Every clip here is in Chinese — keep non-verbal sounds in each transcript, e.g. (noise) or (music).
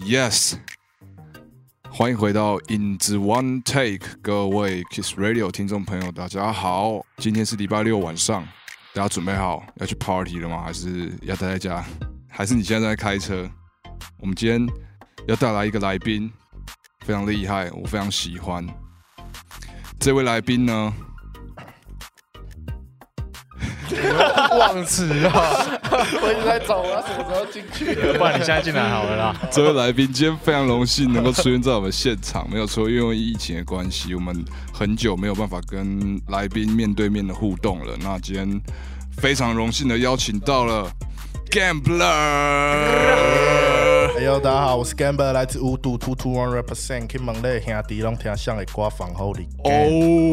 Yes，欢迎回到影子 One Take，各位 Kiss Radio 听众朋友，大家好。今天是礼拜六晚上，大家准备好要去 Party 了吗？还是要待在家？还是你现在在开车？我们今天要带来一个来宾，非常厉害，我非常喜欢。这位来宾呢，忘词啊！(laughs) 我一直在找我要什么时候进去。不然你现在进来好了啦。这位来宾今天非常荣幸能够出现在我们现场，没有错，因为疫情的关系，我们很久没有办法跟来宾面对面的互动了。那今天非常荣幸的邀请到了 Gambler。哎呦，大家好，我是 Gambler，来自五度 Two Two One Represent，去问咧兄弟拢听像的歌房后里。哦，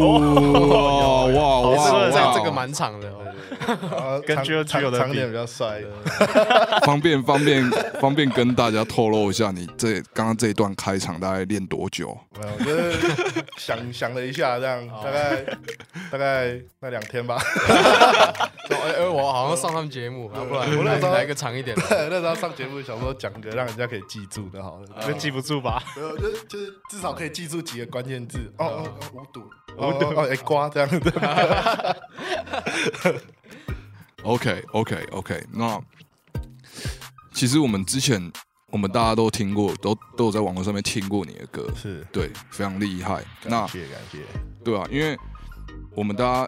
哇哇哇！这样这个蛮长的，呃跟长 Gio 长 Gio 的比长点比较帅。(laughs) 方便方便方便跟大家透露一下，你这刚刚这一段开场大概练多久？没有，就是想想了一下，这样大概 (laughs) 大概那两天吧。(laughs) 哎哎，我好像上他们节目，要不然我那时候来来个长一点的。那时候上节目想说讲个让人家可以记住的，好了，就记不住吧？没有，就是就是至少可以记住几个关键字。哦哦哦，无赌，无赌哦，哎瓜这样子。(laughs) OK OK OK，那其实我们之前我们大家都听过，都都有在网络上面听过你的歌，是，对，非常厉害。那谢谢感谢。对啊，因为我们大家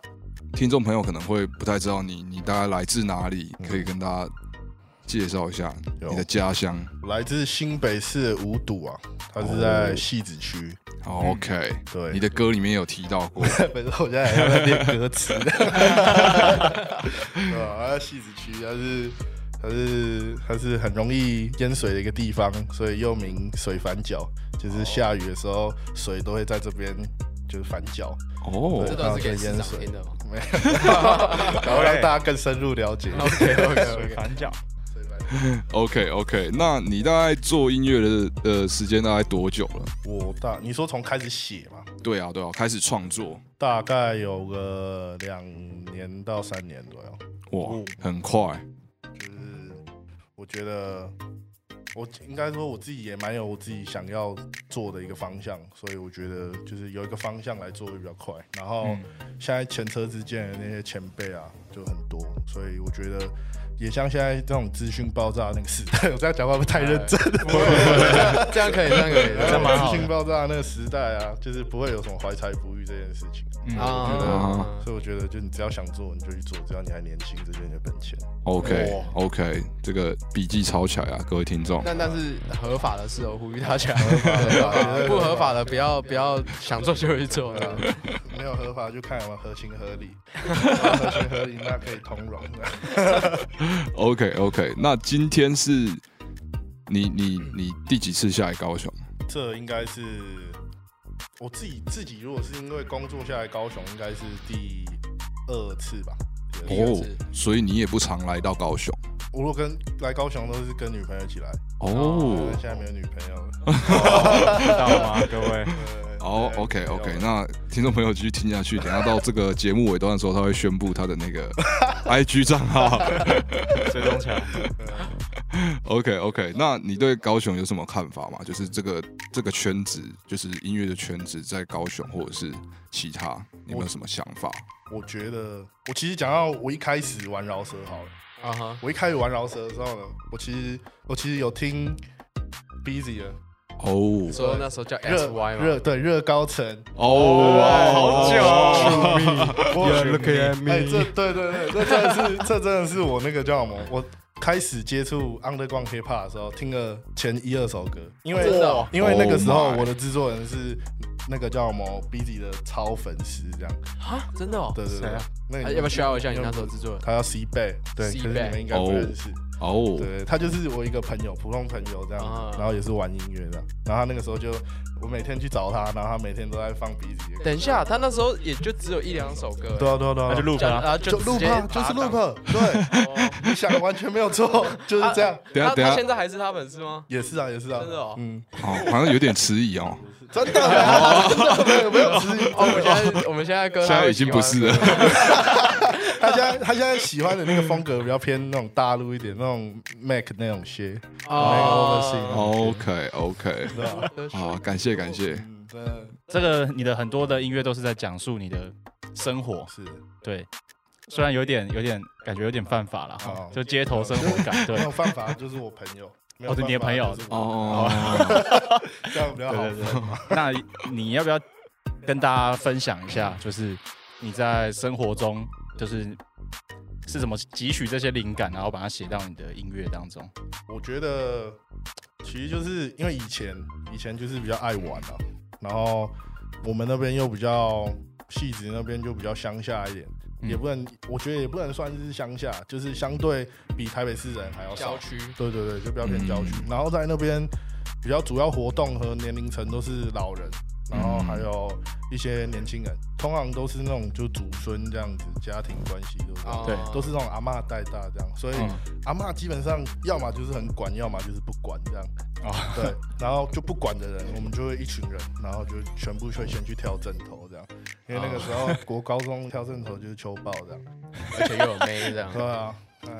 听众朋友可能会不太知道你，你大概来自哪里，可以跟大家介绍一下你的家乡。来自新北市五堵啊，它是在戏子区。好 OK，对你的歌里面有提到过，(laughs) 本身，我现在还在练歌词。(laughs) 对吧？它在戏子区，它是它是它是很容易淹水的一个地方，所以又名水反脚，就是下雨的时候水都会在这边就是反脚，哦这段是给市长淹水听的吗没有，(laughs) 然后让大家更深入了解。OK OK OK，。反脚，水反脚 (laughs) OK OK，那你大概做音乐的呃时间大概多久了？我大你说从开始写嘛，对啊对啊，开始创作，大概有个两年到三年左右。哇，很快。就是我觉得我应该说我自己也蛮有我自己想要做的一个方向，所以我觉得就是有一个方向来做会比较快。然后嗯现在前车之鉴的那些前辈啊就很多，所以我觉得也像现在这种资讯爆炸那个时代，(laughs) 我这样讲话不太认真？(laughs) 这样可以，这样可以，这样蛮好的资讯爆炸那个时代啊，就是不会有什么怀才不遇这件事情。嗯啊我觉得啊所以我觉得，就你只要想做，你就去做，只要你还年轻，这就是你的本钱。OK OK，这个笔记抄起来啊，各位听众。但但是合法的事，我呼吁大家，(laughs) 不合法的不要不要想做就去做。没有合法就看有没有合情合理，(laughs) 合情合理那可以通融的。OK OK，那今天是你你你第几次下来高雄？这应该是我自己自己，如果是因为工作下来高雄，应该是第二次吧。哦，所以你也不常来到高雄我如果跟来高雄都是跟女朋友一起来，哦。现在没有女朋友了。知道吗，各位？(laughs) 对哦对，OK OK，那听众朋友继续听下去，等一下到这个节目尾段的时候，他会宣布他的那个 (laughs) IG 账号。(laughs) 追踪起来。(laughs) OK OK，那你对高雄有什么看法吗？就是这个这个圈子，就是音乐的圈子，在高雄或者是其他，你有没有什么想法？我觉得我其实讲到我一开始玩饶舌好了。啊哈，我一开始玩饶舌的时候呢，我其实我其实有听 Busy 的哦。说那时候叫热 SY 嘛，热对热高层，哦，好久。我 (laughs) You're looking at me 哎，这对对对，这真的是 (laughs) 这真的是我那个叫什么？我开始接触 Underground Hip Hop 的时候，听了前一二首歌，因为真的哦。因为那个时候 Oh 我的制作人是那个叫什么 Busy 的超粉丝，这样，啊，真的哦。对对对。啊，那个啊要不要 share 一下你那时候制作人？他叫 C Bay，对，可 C 是你们应该不认识。哦，对，他就是我一个朋友，普通朋友这样，啊然后也是玩音乐的。然后他那个时候就，我每天去找他，然后他每天都在放鼻子。等一下，他那时候也就只有一两首歌，对啊对啊对啊，那就录这样，吧。然后就直接 loop，就是把它 loop，对，当。你想的完全没有错，就是这样。他他等一下等一下，现在还是他粉丝吗？也是啊，也是啊，真的哦嗯，好，好像有点迟疑哦，真的，没有没有质疑。哦，我们现在我们现在歌现在已经不是了。他现在他现在喜欢的那个风格比较偏那种大陆一点，那种 Mac 那种靴，哦 OK OK，好，感谢感谢。嗯，这个你的很多的音乐都是在讲述你的生活，是对，虽然有点有点感觉有点犯法了哈哦，就街头生活感，对没有犯法就是我朋友，哦是你的朋友就是我哦，(laughs) 这样比较好对对分嘛。那你要不要跟大家分享一下，就是你在生活中就是是怎么汲取这些灵感，然后把它写到你的音乐当中？我觉得其实就是因为以前以前就是比较爱玩啊，然后我们那边又比较戏子那边就比较乡下一点，嗯也不能我觉得也不能算是乡下，就是相对比台北市人还要少郊。区，对对对，就比较偏郊区。嗯然后在那边比较主要活动和年龄层都是老人，然后还有一些年轻人，通常都是那种就祖孙这样子，家庭关系都是、哦。对都是那种阿嬷带大这样，所以嗯。阿嬷基本上要么就是很管，要么就是不管这样。哦，对，然后就不管的人，我们就会一群人，然后就全部会先去挑枕头因为那个时候国高中跳正头就是秋报这样。(laughs) 而且又有妹这样 (laughs) 对啊，哎，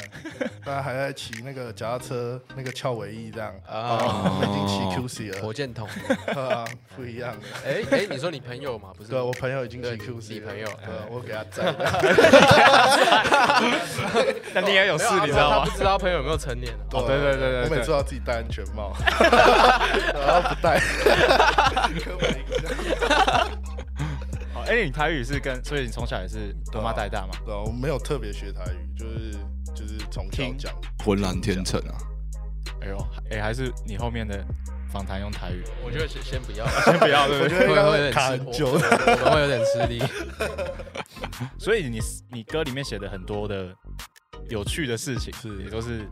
大家还在骑那个脚踏车，那个翘尾翼这样。啊，已经骑 QC 了，火箭筒。对啊，不一样的。哎哎，你说你朋友嘛？不是 (laughs) 对，我朋友已经骑 QC 了你朋友对，我给他载。那你也有事，你知道吗不？知道朋友有没有成年啊？哦对对对对对我每次都要自己戴安全帽，然后不戴，刻板印象。哦哎，你台语是跟，所以你从小也是妈妈带大嘛？对啊，我没有特别学台语，就是就是从小听讲。浑然天成啊！哎呦，哎，还是你后面的访谈用台语？我觉得先先不要，(laughs) 先不要，对不对？我觉得会会有点卡吃很久。(laughs) 我会有点吃力。(laughs) 所以你你歌里面写的很多的有趣的事情，是也都是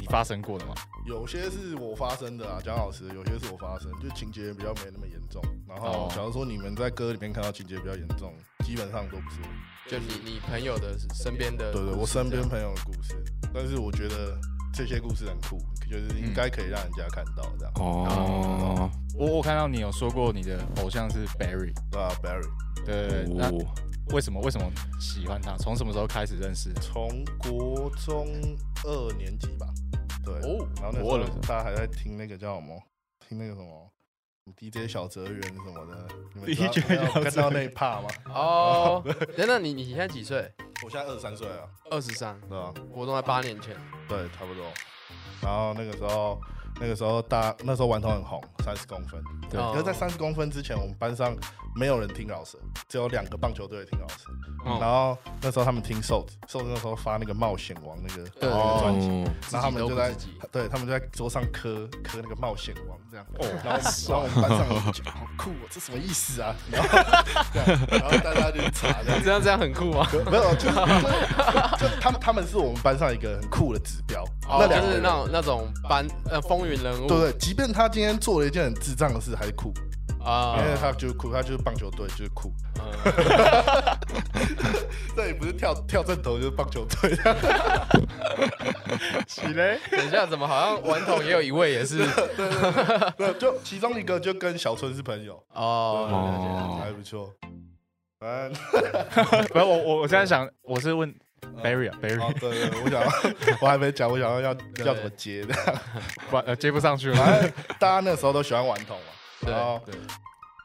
你发生过的嘛？有些是我发生的啊，蒋老师，有些是我发生，就情节比较没那么严重。然后哦，假如说你们在歌里面看到情节比较严重，基本上都不是我。就你你朋友的身边的对对，我身边朋友的故事，但是我觉得这些故事很酷，就是应该可以让人家看到这样。哦，我我看到你有说过你的偶像是 Barry，对啊，Barry，对对对，那哦为什么为什么喜欢他？从什么时候开始认识的？从国中二年级吧，对，哦然后那时候大家还在听那个叫什么，听那个什么。DJ 小泽圆什么的，你们 DJ 小看到那一趴吗？(laughs) 哦。(laughs) 等等，你你现在几岁？我现在二十三岁啊，二十三，对吧？活动在八年前。对，差不多。然后那个时候，那个时候大那时候顽童很红，三十公分。对哦可是，在三十公分之前，我们班上没有人听老师，只有两个棒球队听老师。哦然后那时候他们听瘦子，瘦子那时候发那个冒险王那个专辑，哦，然后他们就在对他们就在桌上磕磕那个冒险王这样。哦然后然后我们班上人就觉得 (laughs) 好酷哦，这什么意思啊？然后这样，然后大家就去查这样。这样这样很酷吗？没有，就是就就他们他们是我们班上一个很酷的指标。哦，那两个人就是那种那种班呃风云人物，对对，即便他今天做了一件很智障的事，还是酷，啊因为他就是酷，他就是棒球队，就是酷。嗯 (laughs) 这也不是跳跳正头，就是棒球队。起嘞？等一下，怎么好像顽童也有一位也是 (laughs) 对，就其中一个就跟小春是朋友，哦，哦还不错。反正不是我我我现在想，我是问 Barry 啊哦，Barry，对对，我想要，我还没讲，我想要要 (laughs) 要怎么接的。(laughs) 不呃接不上去了。反正大家那时候都喜欢顽童嘛，对然后对，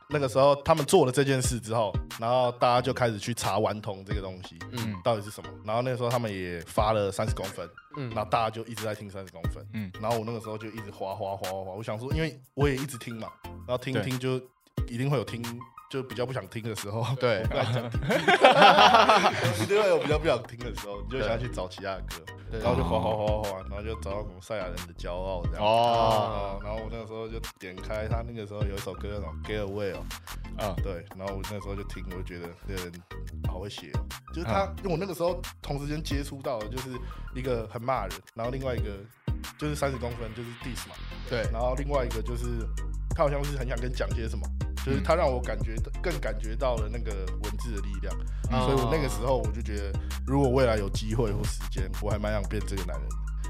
那个时候他们做了这件事之后，然后大家就开始去查顽童这个东西嗯到底是什么。然后那个时候他们也发了三十公分，嗯然后大家就一直在听三十公分，嗯然后我那个时候就一直滑滑滑滑滑，我想说，因为我也一直听嘛，然后听听就一定会有听，就比较不想听的时候，对。不，敢讲听，一定会有比较不想听的时候，你就想要去找其他的歌，对。然后就滑滑滑滑滑，然后就找到什么赛亚人的骄傲这样。哦，哦，然后我那个时候就点开他那个时候有一首歌叫什么《Get Away》哦，啊，对，然后我那时候就听，我就觉得这个人好会写哦，就是他，因为我那个时候同时间接触到的就是一个很骂人，然后另外一个就是三十公分就是 diss 嘛，对，然后另外一个就是他好像是很想跟讲些什么，就是他让我感觉更感觉到了那个文字的力量，嗯所以我那个时候我就觉得，如果未来有机会或时间，我还蛮想变这个男人。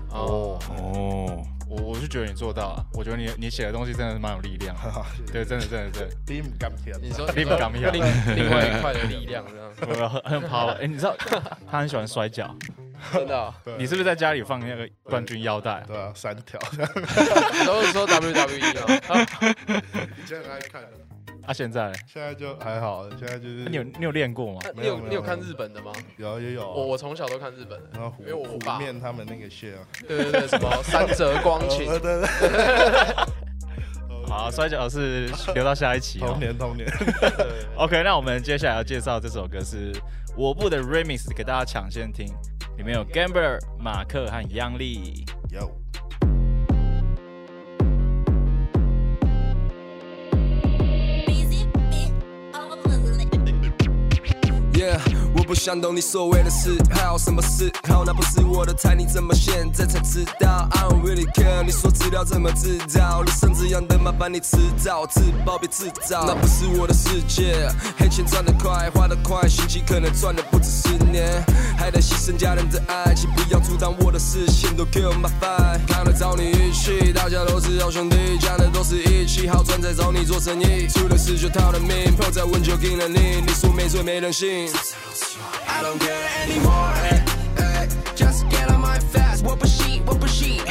哦，哦，我我是觉得你做到了，我觉得你你写的东西真的是蛮有力量 (laughs) 对，真的真的真的，你唔敢听，你 (laughs) 说你不敢 (laughs) 不要另另外一块的力量这样，我很很 power。哎，你知道他很喜欢摔跤，真的哦，你是不是在家里放那个冠军腰带啊？对啊，三条，都是说 WWE 嘛，啊以前很爱看的，啊，现在嘞现在就还好，现在就是啊你有你有练过吗？你有你有看日本的吗？有也有啊，我我从小都看日本的，然后因为我虎爸面他们那个线啊，对对对，什么三折光晴呃，对对，好，摔跤是留到下一期哦童。年童年，OK，那我们接下来要介绍这首歌是我部的 Remix，给大家抢先听，里面有 Gambler、马克和央丽。有。Yeah，我不想懂你所谓的嗜好，什么嗜好？那不是我的菜，你怎么现在才知道？I don't really care，你说资料怎么制造？路上这样的麻烦你迟早自爆别制造，那不是我的世界。黑钱赚得快，花得快，心机可能赚的不止十年，还得牺牲家人的爱，请不要阻挡我的视线，都 kill my vibe。看得着你语气，大家都是好兄弟，讲的都是义气，好赚再找你做生意，出了事就逃了命，朋友再问就给了你，你说没罪没人信。I don't care anymore. eh, eh, Just get on my fast. 我不信，我不信。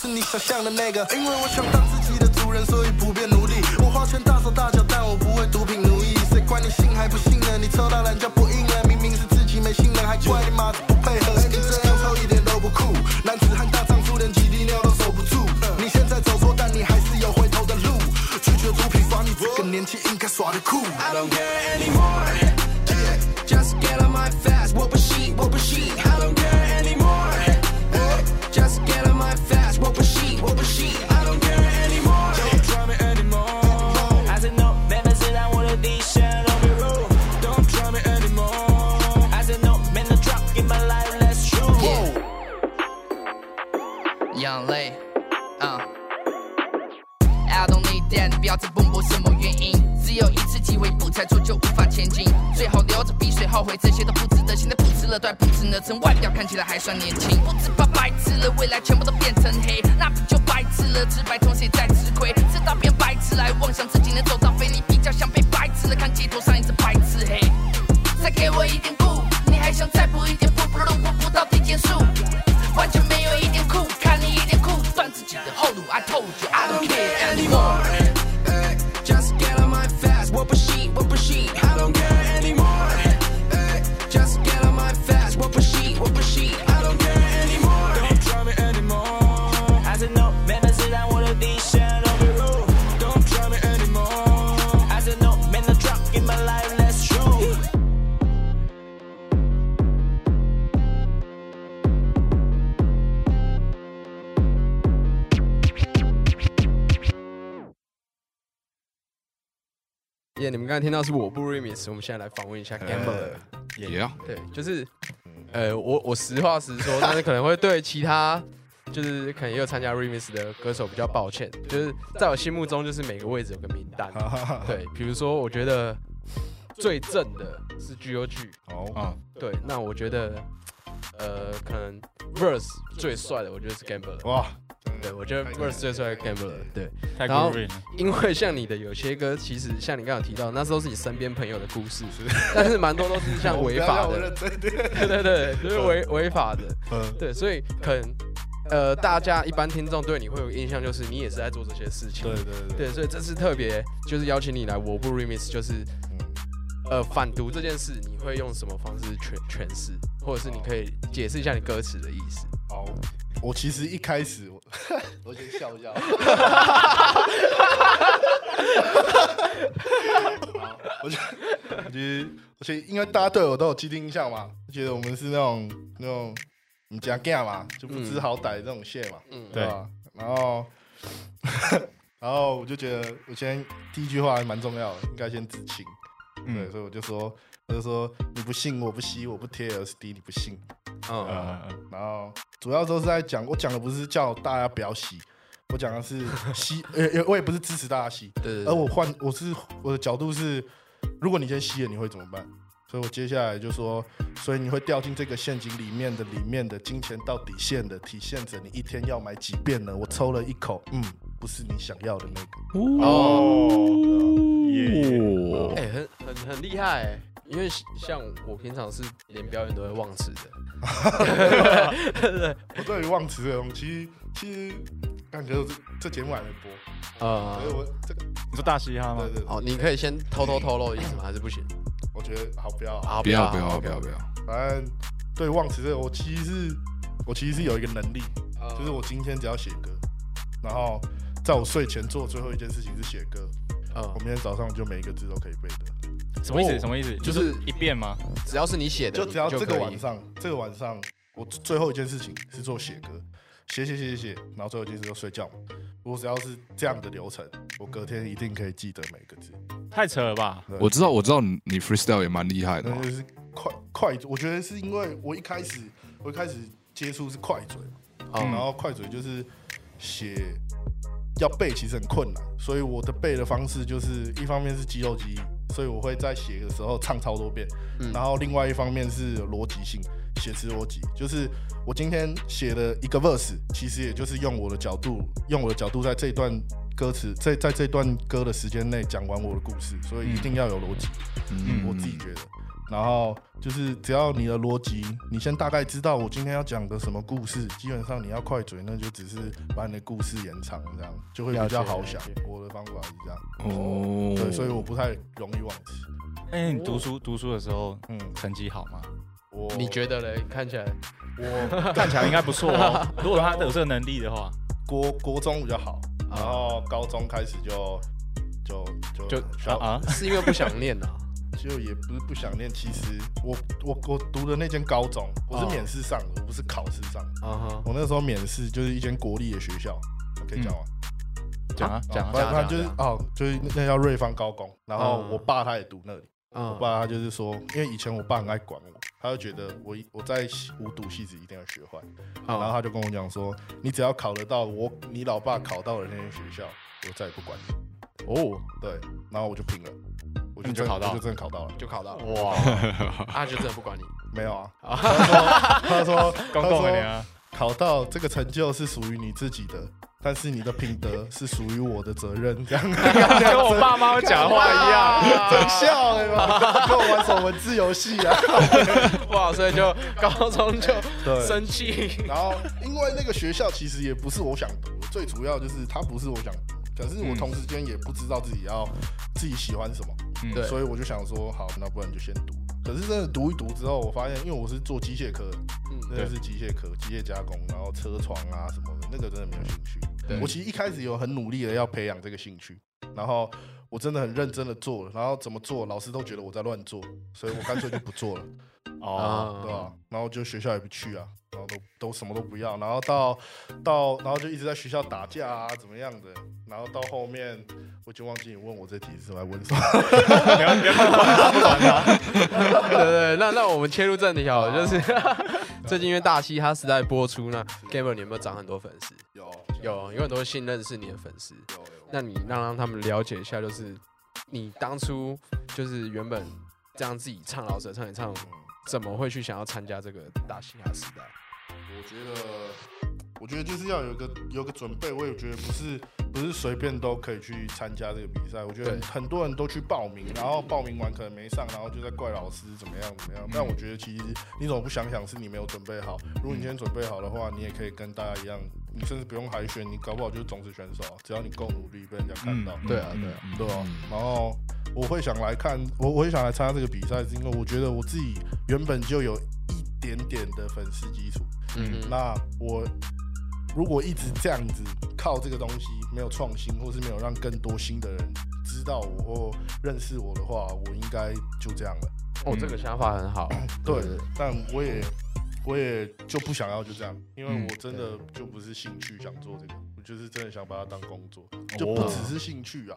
是你想象的那个，因为我想当自己的主人，所以不变奴隶。我花钱大手大脚，但我不为毒品奴役。谁管你信还不信呢？你抽到人家不应了，明明是自己没信任，还怪你妈子不配合。你这样抽一点都不酷，男子汉大丈夫连几滴尿都守不住。你现在走错，但你还是有回头的路。拒绝毒品耍你这个年纪应该耍的酷。I don't care anymore. 表听到是我不 remix，我们现在来访问一下 Gambler。也要对，就是呃，我我实话实说，但是可能会对其他 (laughs) 就是可能也有参加 remix 的歌手比较抱歉，就是在我心目中，就是每个位置有个名单。(laughs) 对，比如说我觉得最正的是 G O G，哦，嗯，对，那我觉得呃，可能 verse 最帅的，我觉得是 Gambler。哇，对，我觉得 verse 最帅的 Gambler。对，太然后。因为像你的有些歌，其实像你刚刚提到，那时候是你身边朋友的故事，但是蛮多都是像违法的。(laughs) 对对对，就是违违法的，嗯，对，所以可能呃，大家一般听众对你会有印象，就是你也是在做这些事情，对对对，对，所以这次特别就是邀请你来我不 remix，就是嗯呃反毒这件事，你会用什么方式诠诠释，或者是你可以解释一下你歌词的意思？好，我其实一开始我 (laughs) 我先笑一下。(laughs) 好我觉得，(laughs) 我觉得，我觉得，因为大家对我都有既定印象嘛，觉得我们是那种那种你家 gay 嘛，就不知好歹这种蟹嘛，嗯，对吧？然后，然后我就觉得，我先第一句话还蛮重要的，应该先知情。对，嗯，所以我就说，我就说你不信我不吸，我不贴 LSD，你不信。嗯，呃，然后主要都是在讲，我讲的不是叫大家不要吸，我讲的是吸，呃，呃我也不是支持大家吸，对而我换我是我的角度是，如果你先吸了，你会怎么办？所以我接下来就说，所以你会掉进这个陷阱里面的里面的金钱到底线的，体现着你一天要买几遍呢？我抽了一口，嗯，不是你想要的那个。哦。耶哎、很很很厉害、欸，因为像我平常是连表演都会忘词的，(laughs) 我对于忘词这种，其实其实感觉这这节目还没播，呃所以，我这个你说大嘻哈吗对？对，对好，你可以先偷偷透露意思吗？还是不行？我觉得好不要，好，不要不好要不要不要，反正对忘词这个，我其实是我其实是有一个能力，呃就是我今天只要写歌，然后在我睡前做的最后一件事情是写歌，嗯我，明天早上就每一个字都可以背的。什么意思？哦什么意思？就就是是一遍吗？只要是你写的，就只要这个晚上，这个晚上我最后一件事情是做写歌，写写写写写，然后最后一件事就睡觉。我只要是这样的流程，我隔天一定可以记得每个字。太扯了吧！我知道我知道你你 freestyle 也蛮厉害的，那就是快快，我觉得是因为我一开始我一开始接触是快嘴，嗯然后快嘴就是写要背其实很困难，所以我的背的方式就是一方面是肌肉记忆，所以我会在写的时候唱超多遍，嗯然后另外一方面是逻辑性，写词逻辑，就是我今天写的一个 verse，其实也就是用我的角度，用我的角度在这段歌词在在这段歌的时间内讲完我的故事，所以一定要有逻辑。嗯我自己觉得。然后就是只要你的逻辑，你先大概知道我今天要讲的什么故事，基本上你要快嘴，那就只是把你的故事延长，这样就会比较好想。我的方法是这样，哦，对，所以我不太容易忘记。哎，你读书读书的时候嗯，成绩好吗？我你觉得嘞？看起来我看起来应该不错哦。(laughs) 如果他有这个能力的话，国国中比较好，啊然后高中开始就就就就小啊，(laughs) 是因为不想念呐、就也不是不想念，其实我我我读的那间高中，我是哦。免试上的，我不是考试上。的。我那时候免试就是一间国立的学校，我可以讲吗？讲啊讲讲就是哦，就是那叫瑞芳高工，然后嗯。我爸他也读那里，我嗯，爸他就是说，因为以前我爸很爱管我，他就觉得我一我在无读戏子一定要学坏，然后啊，他就跟我讲说，你只要考得到我你老爸考到的那间学校，我再也不管你。哦，对，然后我就拼了，你就考到我就真的考到了，就考到了，哇，(laughs) 阿，就真的不管你，没有啊？他说公 (laughs) 他说共的啊，考到这个成就是属于你自己的，但是你的品德是属于我的责任，(laughs) 这样。跟我爸妈讲话一样。真笑哎、欸，跟我玩什么文字游戏啊？哇，所以就高中就生气，然后因为那个学校其实也不是我想读，最主要就是它不是我想读，可是我同时间也不知道自己要自己喜欢什么，嗯对所以我就想说，好，那不然就先读。可是真的读一读之后，我发现，因为我是做机械科，嗯，真的是机械科、机械加工，然后车床啊什么的，那个真的没有兴趣。我其实一开始有很努力的要培养这个兴趣，然后我真的很认真的做，然后怎么做，老师都觉得我在乱做，所以我干脆就不做了。哦，对啊、然后就学校也不去啊，然后都都什么都不要，然后到到然后就一直在学校打架啊，怎么样的，然后到后面我就忘记你问我这题是来问什么。(laughs) 不要不要管他，不管他。对对对，那那我们切入正题好了，就是 (laughs) 最近因为大嘻哈时代播出，那 Gamer 你有没有涨很多粉丝？有有，有很多信任是你的粉丝，有有，那你让让他们了解一下，就是你当初就是原本这样自己唱老舍唱一唱，怎么会去想要参加这个大嘻哈时代？我觉得我觉得就是要有个有个准备，我也觉得不是不是随便都可以去参加这个比赛。我觉得很多人都去报名，然后报名完可能没上，然后就在怪老师怎么样怎么样。但我觉得其实你怎么不想想是你没有准备好？如果你今天准备好的话，你也可以跟大家一样，你甚至不用海选，你搞不好就是种子选手啊，只要你够努力，被人家看到。对啊对啊对啊，然后我会想来看，我我会想来参加这个比赛，是因为我觉得我自己原本就有一点点的粉丝基础。嗯，那我如果一直这样子靠这个东西没有创新，或是没有让更多新的人知道我或认识我的话，我应该就这样了。哦，这个想法很好，对，但我也我也就不想要就这样，因为嗯我真的就不是兴趣想做这个，我就是真的想把它当工作，就不只是兴趣啊，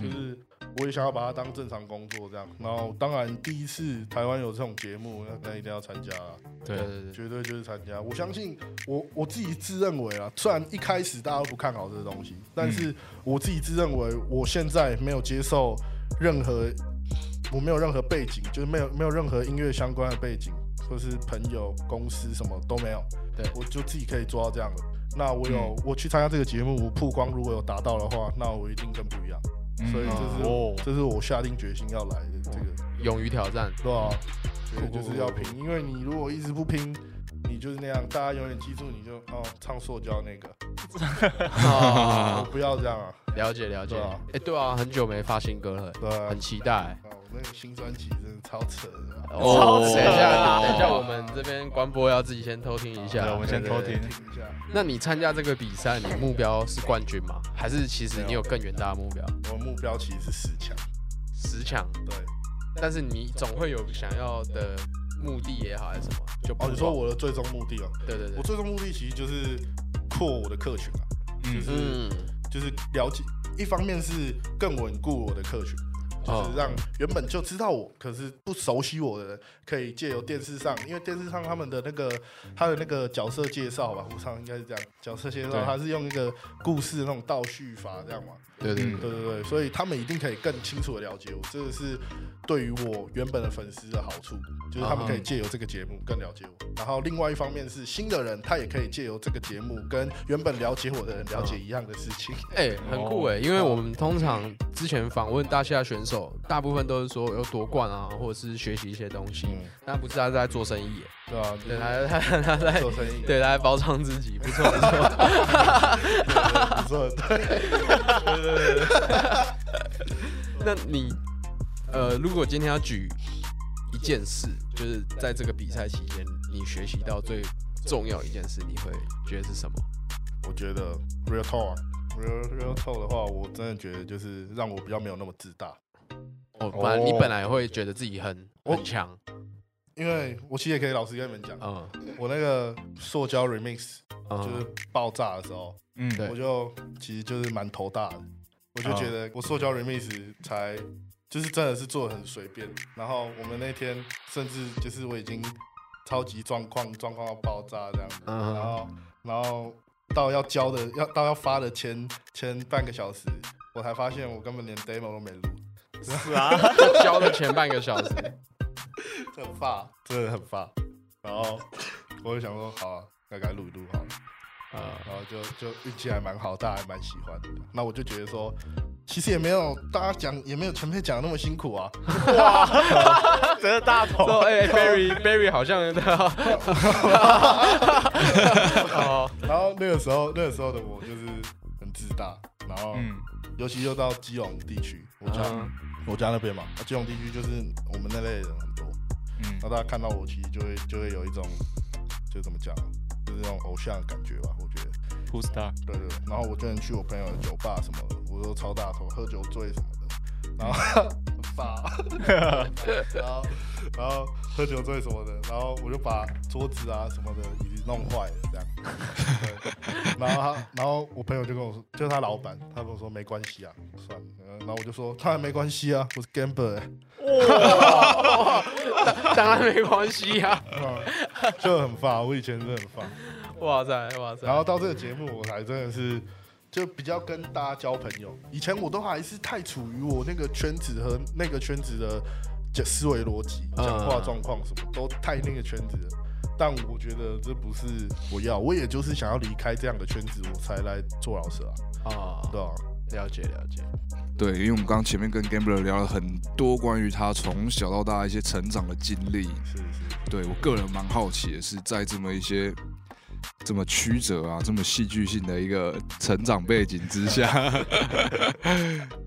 就是我也想要把它当正常工作这样。然后当然第一次台湾有这种节目，那那一定要参加啊，对对对，绝对就是参加。我相信我我自己自认为啊，虽然一开始大家都不看好这个东西，但是我自己自认为我现在没有接受任何，我没有任何背景，就是没有没有任何音乐相关的背景，或是朋友、公司什么都没有。对我就自己可以做到这样的。那我有、我去参加这个节目，我曝光如果有达到的话，那我一定更不一样。所以这是、哦这是我下定决心要来的这个。勇于挑战，对啊，所以就是要拼，因为你如果一直不拼，你就是那样，大家永远记住你就哦唱塑胶那个，(laughs) 啊不要这样啊，了解了解。对啊哎，对啊，很久没发新歌了，对啊很，期待。哦，那个新专辑真的超扯的。啊，哦，等一下，哦等一下，我们这边官播要自己先偷听一下。对我们先偷听。一下，那你参加这个比赛，你目标是冠军吗？还是其实你有更远大的目标？我目标其实是十强，十强，对，但是你总会有想要的目的也好，还是什么？就哦，你说我的最终目的哦，对对对，我最终目的其实就是扩我的客群啊，就是嗯，就是了解，一方面是更稳固我的客群，哦就是让原本就知道我，可是不熟悉我的人，可以借由电视上，因为电视上他们的那个他的那个角色介绍吧，我上应该是这样，角色介绍他是用一个故事的那种倒叙法这样嘛，对对嗯。对对对，所以他们一定可以更清楚的了解我，这个是对于我原本的粉丝的好处，就是他们可以借由这个节目更了解我。然后另外一方面是新的人，他也可以借由这个节目跟原本了解我的人了解一样的事情。(laughs) 哎、很酷哎、因为我们通常之前访问大虾选手，大部分都是说要夺冠啊，或者是学习一些东西，嗯，但不是他在做生意耶，对啊，对，他他他在做生意，对他在包装自己，不错不错。不错，对对对，(laughs) 那你呃，如果今天要举一件事，就是在这个比赛期间，你学习到最重要一件事，你会觉得是什么？我觉得 real talk 啊 real real talk 的话，我真的觉得就是让我比较没有那么自大，哦，本来你本来会觉得自己很我很强，因为我其实也可以老实跟你们讲，嗯。我那个塑胶 remix 就是嗯，爆炸的时候。嗯，对。我就其实就是蛮头大的，我就觉得我塑胶 remix 才就是真的是做的很随便，然后我们那天甚至就是我已经超级状况状况要爆炸这样子，嗯。然后然后到要交的要到要发的前前半个小时，我才发现我根本连 demo 都没录，是啊，就教了前半个小时，(laughs) 很发，真的很发，然后我就想说好啊，那该录一录好了。呃，然后就就运气还蛮好，大家还蛮喜欢的。那我就觉得说，其实也没有大家讲，也没有前辈讲的那么辛苦啊。(laughs) 真的大头。说哎，(laughs) Barry Barry 好像哦，然后那个时候，那个时候的我就是很自大，然后嗯，尤其又到基隆地区，我就、嗯我家那边嘛，基隆地区就是我们那类人很多，嗯然后大家看到我，其实就会就会有一种，就怎么讲啊，就是那种偶像的感觉吧，我觉得。，Who star？对对，对然后我就能去我朋友的酒吧什么的，我都超大头，喝酒醉什么的，然后很发，然 (laughs) 后然后喝酒醉什么的，然后我就把桌子啊什么的椅子弄坏了这样，对，然后他然后我朋友就跟我说，就是他老板，他跟我说没关系啊，算了，然后我就说当然没关系啊，我是 gambler，、欸、(laughs) 当然没关系啊，嗯就很发，我以前真的很发。哇塞哇塞，然后到这个节目，我才真的是就比较跟大家交朋友。以前我都还是太处于我那个圈子和那个圈子的讲思维逻辑、嗯讲话状况什么都太那个圈子了。但我觉得这不是我要，我也就是想要离开这样的圈子，我才来做老师啊，啊，对吧、了解了解，对，因为我们刚刚前面跟 Gambler 聊了很多关于他从小到大一些成长的经历。是是，对我个人蛮好奇的是，在这么一些这么曲折啊、这么戏剧性的一个成长背景之下，(laughs)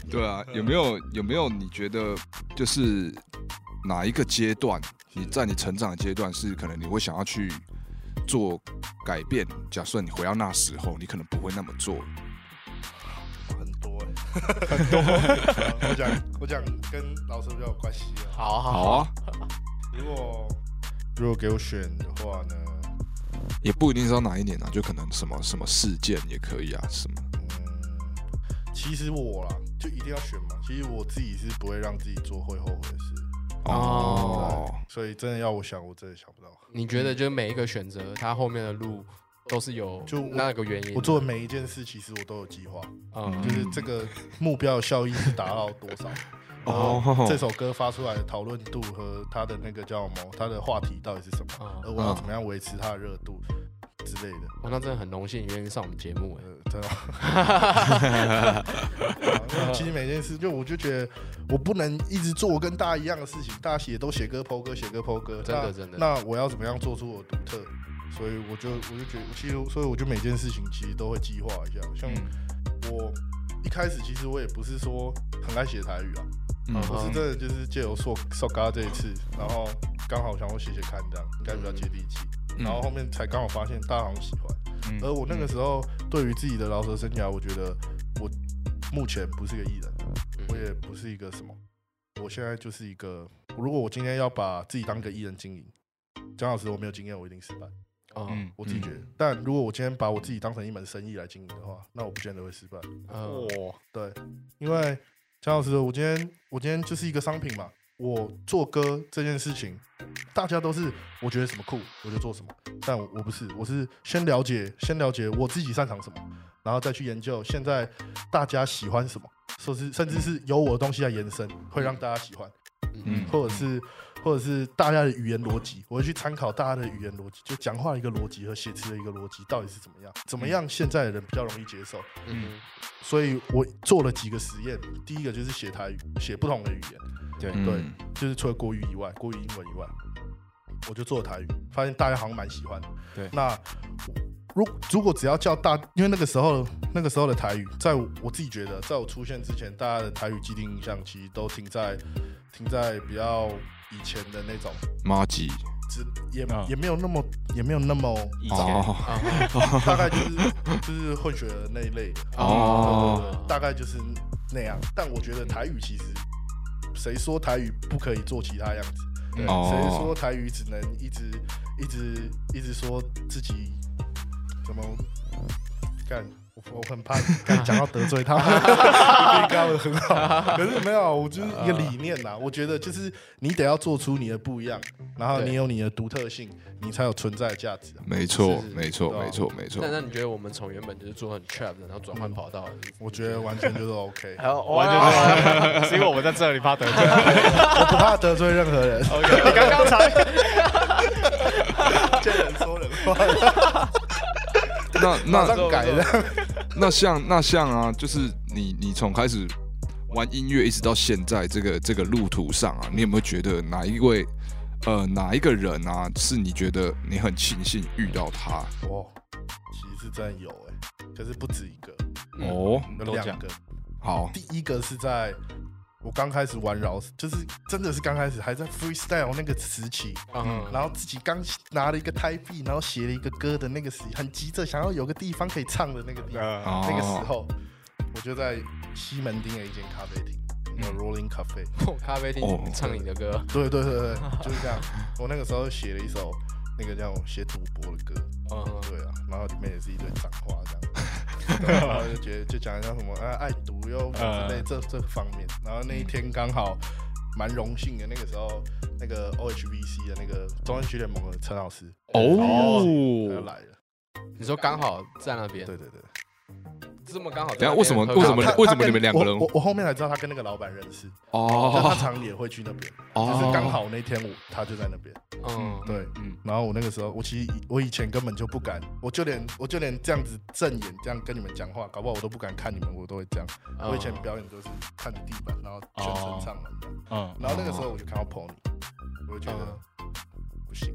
对啊，有没有有没有你觉得就是哪一个阶段，你在你成长的阶段是可能你会想要去做改变？假设你回到那时候，你可能不会那么做。很多哎、很多。我讲我讲跟老师比较有关系啊。好好好啊，如果如果给我选的话呢，也不一定知道哪一年啊，就可能什么什么事件也可以啊，什么。嗯，其实我啦，就一定要选嘛。其实我自己是不会让自己做会后悔的事，哦，所以真的要我想，我真的想不到。你觉得就是每一个选择，它后面的路都是有就那个原因的？我做每一件事，其实我都有计划，嗯就是这个目标的效益是达到多少。然后哦这首歌发出来的讨论度和它的那个叫什么，它的话题到底是什么，嗯而我要怎么样维持它的热度之类的。哦，那真的很荣幸你愿意上我们节目哎。呃，真的。(laughs) 其实每件事，就我就觉得我不能一直做跟大家一样的事情，大家也都写歌、剖歌、写歌、剖歌，那真的真的那我要怎么样做出我独特？所以我就我就觉得，其实所以我就每件事情其实都会计划一下。像我一开始其实我也不是说很爱写台语啊，嗯我是真的就是借由硕硕嘎这一次，然后刚好想我写写看，这样应该比较接地气。嗯然后后面才刚好发现大家好像喜欢。嗯而我那个时候对于自己的饶舌生涯，我觉得我目前不是一个艺人，我也不是一个什么，我现在就是一个，如果我今天要把自己当个艺人经营，蒋老师我没有经验，我一定失败。啊，嗯我自己觉得，但如果我今天把我自己当成一门生意来经营的话，那我不见得会失败。嗯对，因为姜老师，我今天我今天就是一个商品嘛，我做歌这件事情，大家都是我觉得什么酷我就做什么，但我我不是，我是先了解先了解我自己擅长什么，然后再去研究现在大家喜欢什么，甚至甚至是由我的东西来延伸，会让大家喜欢，嗯。或者是或者是大家的语言逻辑，我会去参考大家的语言逻辑，就讲话的一个逻辑和写词的一个逻辑到底是怎么样，怎么样现在的人比较容易接受。嗯。所以我做了几个实验，第一个就是写台语，写不同的语言，对。嗯。对，就是除了国语以外，国语、英文以外，我就做了台语，发现大家好像蛮喜欢。的。对。那如如果只要叫大，因为那个时候那个时候的台语，在我我自己觉得，在我出现之前，大家的台语既定印象其实都停在停在比较以前的那种，马吉。只也、嗯。也没有那么也没有那么以前。(laughs) 大概就是就是混血儿那一类。的哦对对对大概就是那样。但我觉得台语其实，谁说台语不可以做其他样子？对。哦。谁说台语只能一直一直一直说自己怎么干？我我很怕干讲到得罪他们，(laughs) 明明刚刚很好，可是没有，我就是一个理念呐。我觉得就是你得要做出你的不一样，然后你有你的独特性，你才有存在的价值啊。没错没错没错没错那，那你觉得我们从原本就是做很 trap 的，然后转换跑道，我觉得完全就是 OK，(laughs) 还有完全是，是因为我们在这里怕得罪。我不怕得罪任何人。(laughs) OK，你刚刚才见人说人话，那马那上改的。那像那像啊，就是你你从开始玩音乐一直到现在这个这个路途上啊，你有没有觉得哪一位呃哪一个人啊，是你觉得你很庆幸遇到他？哦，其实是真的有哎、可是不止一个，哦，有两个。好，第一个是在我刚开始玩饶，就是真的是刚开始还在 freestyle 那个时期，嗯。然后自己刚拿了一个胎币，然后写了一个歌的那个时，很急着想要有个地方可以唱的那个地方，呃那个时候，我就在西门町的一间咖啡厅，叫 Rolling Cafe。(laughs) 咖啡厅哦唱你的歌，对对对对，就是这样。我那个时候写了一首那个叫写赌博的歌，嗯。对啊，然后里面也是一堆脏话这样，对然后就觉得就讲一下什么啊爱读又之类这这方面。然后那一天刚好蛮荣幸的，那个时候那个 OHBC 的那个中央区联盟的陈老师他就哦，来了，你说刚好在那边，对对对。这么刚好在等下为什么。为什么为什么你们两个人？我我我后面才知道他跟那个老板认识，就他哦。常也会去那边，哦只是刚好那天我他就在那边。嗯，对，嗯。然后我那个时候，我其实我以前根本就不敢，我就连我就连这样子正眼这样跟你们讲话，搞不好我都不敢看你们，我都会这样。嗯我以前表演都是看着地板，然后全程唱完这样。嗯，然后那个时候我就看到 Pony，我就觉得嗯不行，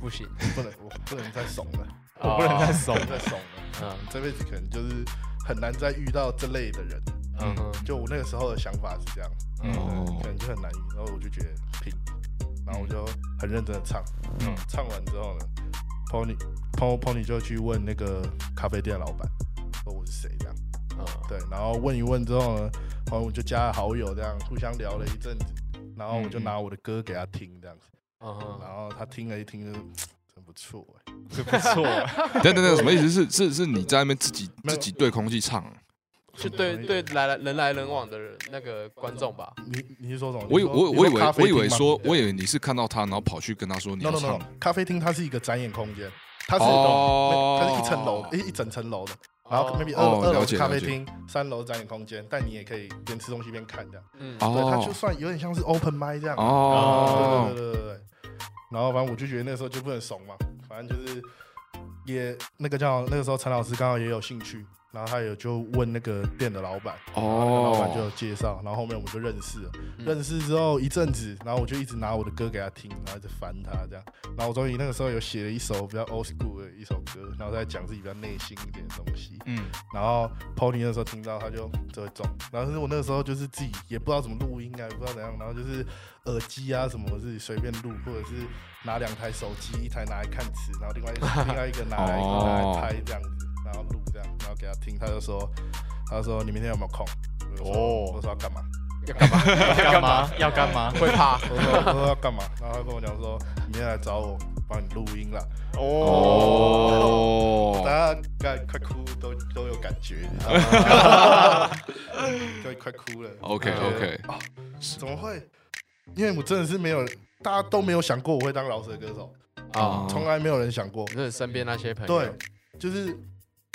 不行，不能，我不能再怂了，(laughs) 我不能再怂。再怂了。嗯。这辈子可能就是很难再遇到这类的人。嗯。哼就我那个时候的想法是这样，嗯。哦。可能就很难遇。然后我就觉得拼，然后我就很认真的唱，嗯。唱完之后呢，Pony Pony Pony 就去问那个咖啡店老板，说我是谁这样，嗯。对，然后问一问之后呢，然后我就加了好友，这样互相聊了一阵子，然后我就拿我的歌给他听，这样子，嗯哼，然后他听了一听，就真不错哎，(laughs) 这不错，(laughs) 等等等，什么意思？是是是你在那边自己自己对空气唱？就对对来来人来人往的人那个观众吧。你你是说什么？我以我我以为我以为说，我以为你是看到他，然后跑去跟他说你要 no no，唱 no，咖啡厅它是一个展演空间，它是哦它是一层楼一一整层楼的，然后哦 maybe 二哦二楼咖啡厅，三楼展演空间，但你也可以边吃东西边看这样。嗯，对，它就哦算有点像是 open m i 这样。哦对对对对对。然后反正我就觉得那时候就不能怂嘛，反正就是也那个叫那个时候陈老师刚好也有兴趣，然后他有就问那个店的老板，然后那个老板就有哦，介绍，然后后面我们就认识了。嗯认识之后一阵子，然后我就一直拿我的歌给他听，然后一直烦他这样。然后我终于那个时候有写了一首比较 old school 的一首歌，然后在讲自己比较内心一点的东西。嗯，然后 Pony 那时候听到他就就会中，然后是我那个时候就是自己也不知道怎么录音啊，也不知道怎样，然后就是耳机啊什么自己随便录，或者是拿两台手机，一台拿来看词，然后另外一另外一个拿来、哦拿来拍这样子，然后录这样，然后给他听，他就说他就说你明天有没有空？我说哦我说要干嘛？要干嘛？要干嘛？要干嘛？(laughs) 会怕？我说我说要干嘛？然后他跟我讲说明天来找我帮你录音了。哦，大家快快哭都都有感觉，你知道吗？(laughs) 就快哭了。OK OK，啊，怎么会？因为我真的是没有，大家都没有想过我会当饶舌歌手，啊，从来没有人想过。就是身边那些朋友，对，就是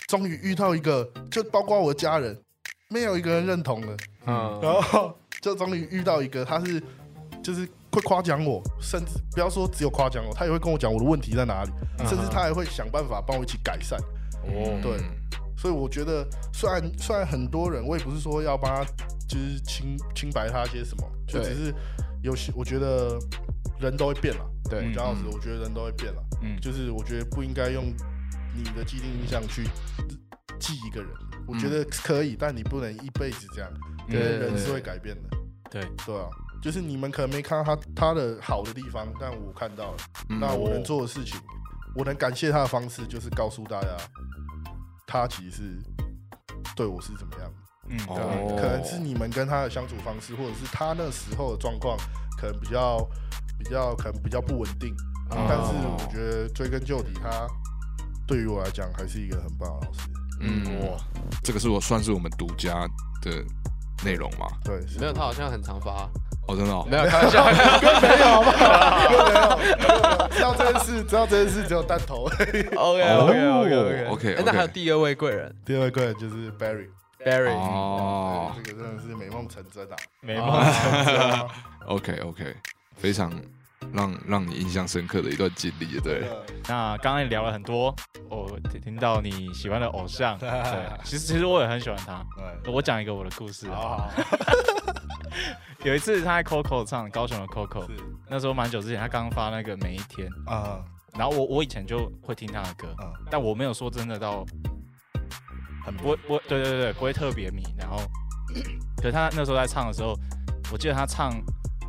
终于遇到一个，就包括我的家人，没有一个人认同的。嗯，然后就终于遇到一个，他是就是会夸奖我，甚至不要说只有夸奖我，他也会跟我讲我的问题在哪里，嗯。甚至他还会想办法帮我一起改善。哦。对。所以我觉得，虽然虽然很多人，我也不是说要帮他就是清清白他些什么，就对只是有些我觉得人都会变了。对。嗯讲老师，我觉得人都会变了，嗯，就是我觉得不应该用你的既定印象去记一个人。我觉得可以，但你不能一辈子这样，因为对人是会改变的。对，对啊，就是你们可能没看到他他的好的地方，但我看到了。嗯那我能做的事情，我能感谢他的方式，就是告诉大家，他其实是对我是怎么样的。嗯，可能是你们跟他的相处方式，或者是他那时候的状况，可能比较比较可能比较不稳定。哦但是我觉得追根究底，他对于我来讲还是一个很棒的老师。嗯，哇，这个是我算是我们独家的内容嘛？对，是。没有，他好像很常发，哦，真的哦，没有开玩笑，(laughs) 没有好不好？(laughs) 没有没有，知道这件事，知道这件事只有弹头。(laughs) OK 哦 OK OK OK，哎那还有第二位贵人。第二位贵人就是 Barry，Barry，哦。这个真的是美梦成真啊！美梦。啊 OK OK，非常让让你印象深刻的一段经历，对，那刚刚也聊了很多，我听听到你喜欢的偶像，(laughs) 对，其实其实我也很喜欢他。对，我讲一个我的故事，好好，(laughs) 有一次他在 Coco 唱高雄的 Coco，那时候蛮久之前，他刚发那个每一天，啊。然后我我以前就会听他的歌，啊，但我没有说真的到很不会不对对对不会特别迷，然后可是他那时候在唱的时候，我记得他唱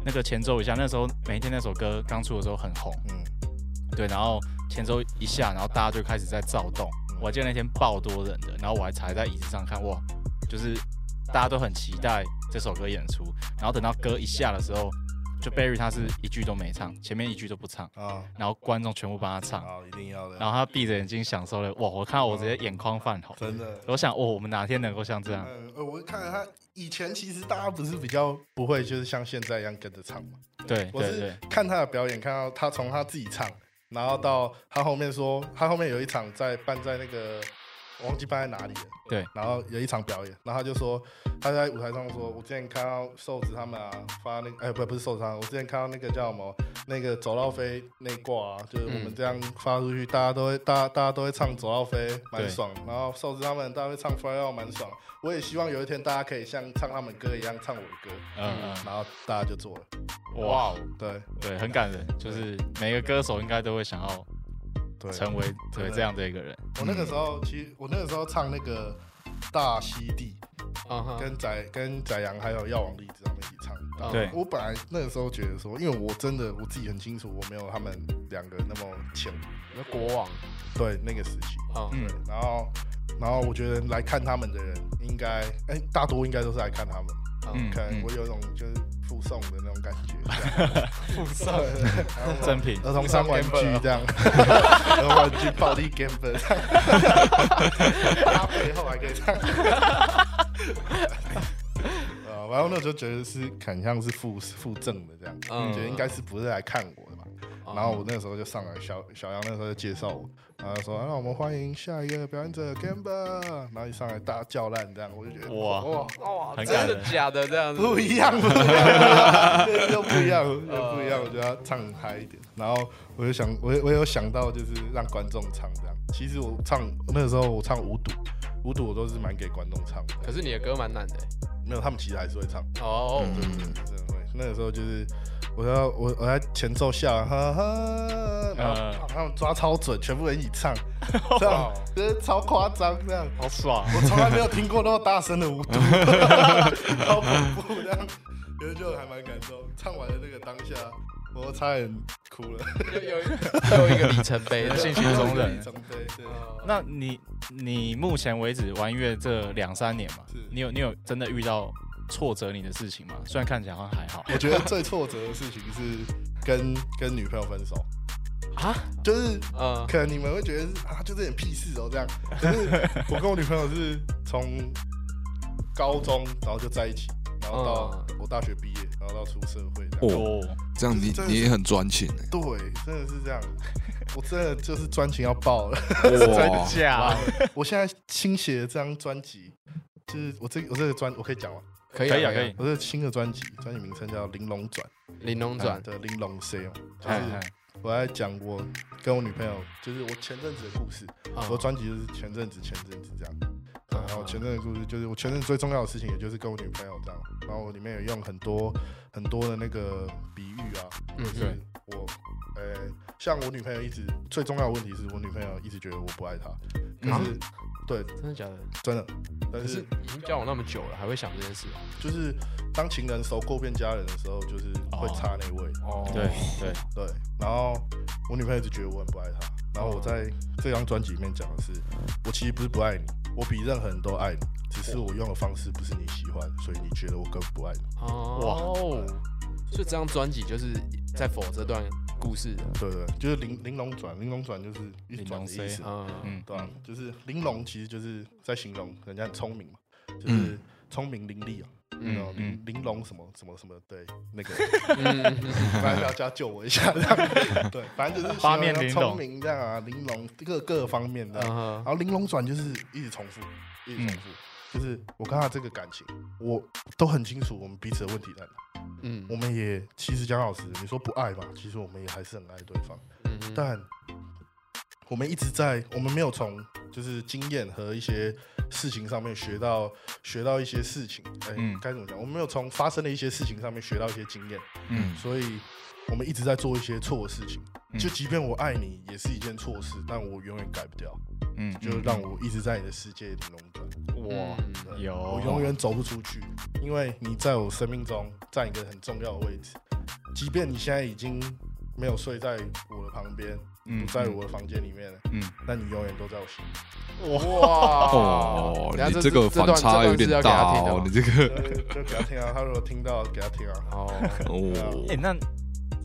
那个前奏一下，那时候每一天那首歌刚出的时候很红，嗯对，然后前奏一下，然后大家就开始在躁动。我还记得那天爆多人的，然后我还踩在椅子上看，哇，就是大家都很期待这首歌演出。然后等到歌一下的时候，就 Barry 他是一句都没唱，前面一句都不唱，啊，然后观众全部帮他唱，好，一定要的，然后他闭着眼睛享受了，哇，我看到我直接眼眶泛红。真的。我想，哦，我们哪天能够像这样？嗯，呃我看了他以前其实大家不是比较不会，就是像现在一样跟着唱嘛。对我是看他的表演，看到他从他自己唱，然后到他后面说，他后面有一场在办在那个我忘记办在哪里了。对，然后有一场表演，然后他就说他在舞台上说，我之前看到瘦子他们啊发那个，哎不不是瘦子他们，我之前看到那个叫什么那个走到飞那一挂啊，就是我们这样发出去，大家都会大家大家都会唱走到飞，蛮爽。然后瘦子他们大家会唱 Fly Out 蛮爽。我也希望有一天大家可以像唱他们歌一样唱我的歌，嗯然后大家就做了。嗯，哇，对对，很感人，就是每个歌手应该都会想要对，成为成为这样的一个人。我那个时候，其实我那个时候唱那个大溪地，嗯，跟宰跟宰阳还有药王栗子他们一起唱。嗯。对。我本来那个时候觉得说，因为我真的我自己很清楚，我没有他们两个那么强。那国王，对那个时期，嗯。然后然后我觉得来看他们的人，应该哎大多应该都是来看他们，嗯可能我有一种就是附送的那种感觉。(laughs) 附送，(laughs) 赠品。儿童三玩具这样，(laughs) 儿童玩具暴力 game 本，他背后还可以唱。啊，然后那时候觉得是很像是附附赠的这样，嗯。觉得应该是不是来看我的吧。哦。然后我那时候就上来，小小杨那时候就介绍我，然后说：“啊那我们欢迎下一个表演者 Gamba。”然后一上来大叫烂这样，我就觉得哇哇，哇，真的假的这样子？不一样，(laughs) 不一样，又不一样，又不一样。我觉得要唱嗨一点。然后我就想，我我有想到就是让观众唱这样。其实我唱那个时候我唱五堵，五堵我都是蛮给观众唱的。可是你的歌蛮难的欸。没有，他们其实还是会唱。哦，对对对，真的会。那个时候就是我要我我在前奏下，哈哈，然后嗯他们抓超准，全部人一起唱，(laughs) 这样就是超夸张这样。好爽！我从来没有听过那么大声的舞 (laughs) 蹈，超恐怖这样，有就还蛮感动。唱完的那个当下，我差点哭了。有有 (laughs) 有一个里程碑的性情中人里程碑，对。那你你目前为止玩音乐这两三年嘛，你有你有真的遇到挫折你的事情吗？虽然看起来好像还好，我觉得最挫折的事情是跟跟女朋友分手，啊，就是嗯，可能你们会觉得是啊，就这点屁事哦，这样。可是我跟我女朋友是从高中，然后就在一起，然后到我大学毕业，然后到出社会这样。哦，哦，这样你你也很专情哎，对，真的是这样。我真的就是专情要爆了。哇，(laughs) 假我现在新写的这张专辑，就是我这我这个专，我可以讲吗？可以可以啊可以，我这新的专辑，专辑名称叫《玲珑转》玲珑转，的玲珑 C 哦，就哎是哎我在讲我跟我女朋友，就是我前阵子的故事。啊我的专辑就是前阵子前阵子这样。对然后前阵子的故事就是我前阵子最重要的事情，也就是跟我女朋友这样。然后我里面有用很多很多的那个比喻啊，嗯就是我呃，像我女朋友一直最重要的问题是我女朋友一直觉得我不爱她，可是、对真的假的？真的，但是可是已经交往那么久了，还会想这件事啊？就是当情人熟过变家人的时候，就是会差那位。哦对对，对，然后我女朋友一直觉得我很不爱她，然后我在这张专辑里面讲的是，我其实不是不爱你，我比任何人都爱你，只是我用的方式不是你喜欢，所以你觉得我根本不爱你。哇哦，所以这张专辑就是在否这段故事的，对对，就是玲玲珑转，玲珑转就是一直转的意思。嗯。嗯，对啊，就是玲珑其实就是在形容人家很聪明嘛，就是聪明伶俐啊。嗯，嗯。玲玲珑什么什么什么，对，那个，嗯，(laughs) 反正大家救我一下，这样，对，反正就是八面玲珑。聪明这样啊，玲珑各各方面的，嗯然后玲珑转就是一直重复，一直重复，就是我跟他这个感情，我都很清楚我们彼此的问题在哪，嗯我们也其实讲老实，你说不爱嘛，其实我们也还是很爱对方，嗯但我们一直在，我们没有从就是经验和一些事情上面学到学到一些事情，哎、嗯该怎么讲？我们没有从发生的一些事情上面学到一些经验，嗯。所以我们一直在做一些错的事情。嗯就即便我爱你，也是一件错事，但我永远改不掉，嗯，就让我一直在你的世界里垄断。哇嗯有我永远走不出去，因为你在我生命中占一个很重要的位置。即便你现在已经没有睡在我的旁边，嗯不在我的房间里面了，嗯那你永远都在我心里。哇你这个反差有点大哦，你这个就就给他听啊，他如果听到，给他听啊。(laughs) 哦，哦哎，，那